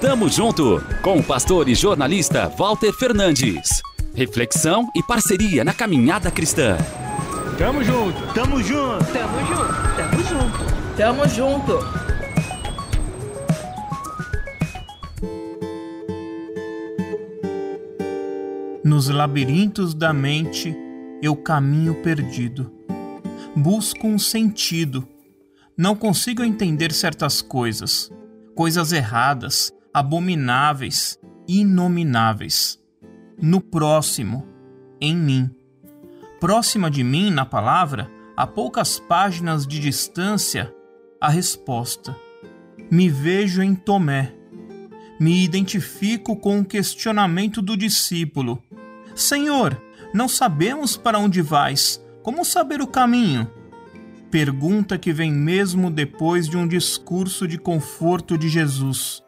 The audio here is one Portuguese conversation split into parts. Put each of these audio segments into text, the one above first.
Tamo junto com o pastor e jornalista Walter Fernandes. Reflexão e parceria na caminhada cristã. Tamo junto, tamo junto, tamo junto, tamo junto, tamo junto. Nos labirintos da mente eu caminho perdido. Busco um sentido. Não consigo entender certas coisas, coisas erradas, abomináveis, inomináveis. No próximo, em mim. Próxima de mim, na palavra, a poucas páginas de distância, a resposta. Me vejo em Tomé. Me identifico com o questionamento do discípulo. Senhor, não sabemos para onde vais. Como saber o caminho? Pergunta que vem mesmo depois de um discurso de conforto de Jesus.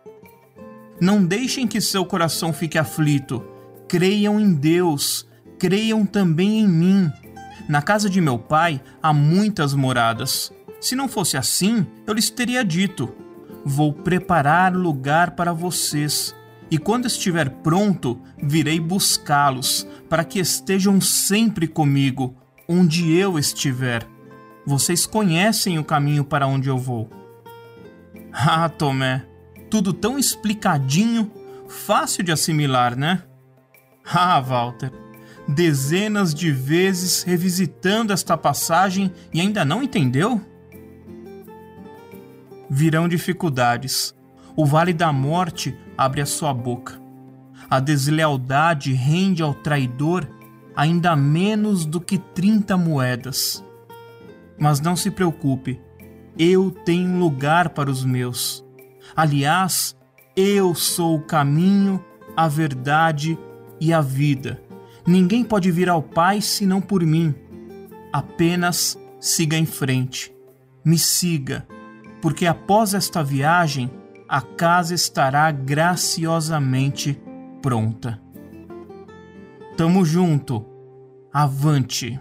Não deixem que seu coração fique aflito. Creiam em Deus, creiam também em mim. Na casa de meu pai há muitas moradas. Se não fosse assim, eu lhes teria dito: Vou preparar lugar para vocês. E quando estiver pronto, virei buscá-los, para que estejam sempre comigo, onde eu estiver. Vocês conhecem o caminho para onde eu vou. Ah, Tomé, tudo tão explicadinho, fácil de assimilar, né? Ah, Walter, dezenas de vezes revisitando esta passagem e ainda não entendeu? Virão dificuldades. O vale da morte abre a sua boca. A deslealdade rende ao traidor ainda menos do que 30 moedas. Mas não se preocupe, eu tenho lugar para os meus. Aliás, eu sou o caminho, a verdade e a vida. Ninguém pode vir ao Pai senão por mim. Apenas siga em frente. Me siga, porque após esta viagem, a casa estará graciosamente pronta. Tamo junto. Avante.